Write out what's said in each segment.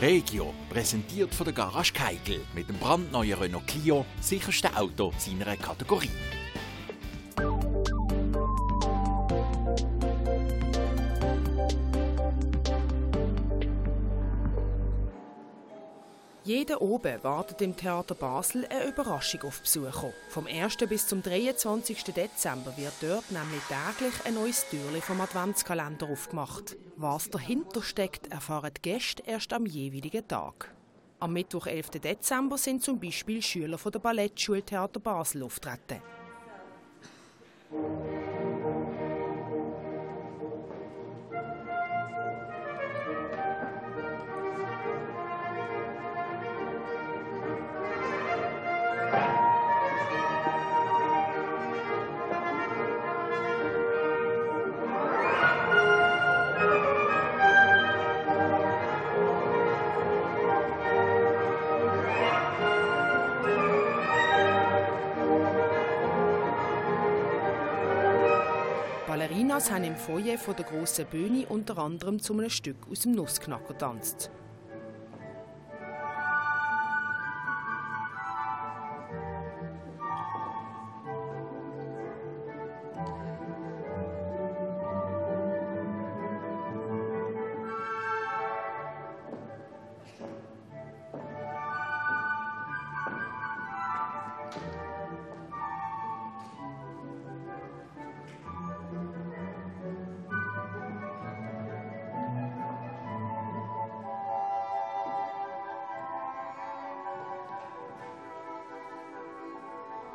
Regio, präsentiert von der Garage Keigel mit dem brandneuen Renault Clio, sicherste Auto seiner Kategorie. Jeden oben wartet im Theater Basel eine Überraschung auf Besucher. Vom 1. bis zum 23. Dezember wird dort nämlich täglich ein neues Türchen vom Adventskalender aufgemacht. Was dahinter steckt, erfahren die Gäste erst am jeweiligen Tag. Am Mittwoch, 11. Dezember, sind zum Beispiel Schüler von der Ballettschule Theater Basel auftreten. Ballerinas haben im Foyer von der grossen Bühne unter anderem zu einem Stück aus dem Nussknacker getanzt.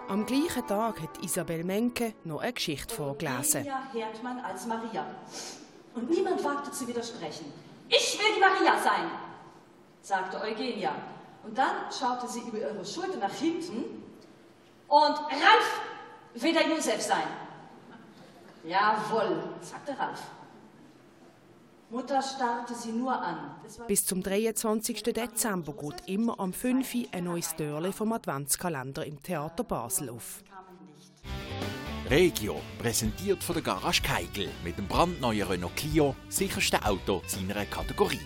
Am gleichen Tag hat Isabel Menke noch eine Geschichte vorgelesen. Eugenia Herdmann als Maria. Und niemand wagte zu widersprechen. Ich will die Maria sein, sagte Eugenia. Und dann schaute sie über ihre Schulter nach hinten und Ralf will der Josef sein. Jawohl, sagte Ralf. Mutter starrte sie nur an. Bis zum 23. Dezember geht immer am 5. Uhr ein neues Türchen vom Adventskalender im Theater Basel auf. Regio, präsentiert von der Garage Keigel mit dem brandneuen Renault Clio, sicherste Auto seiner Kategorie.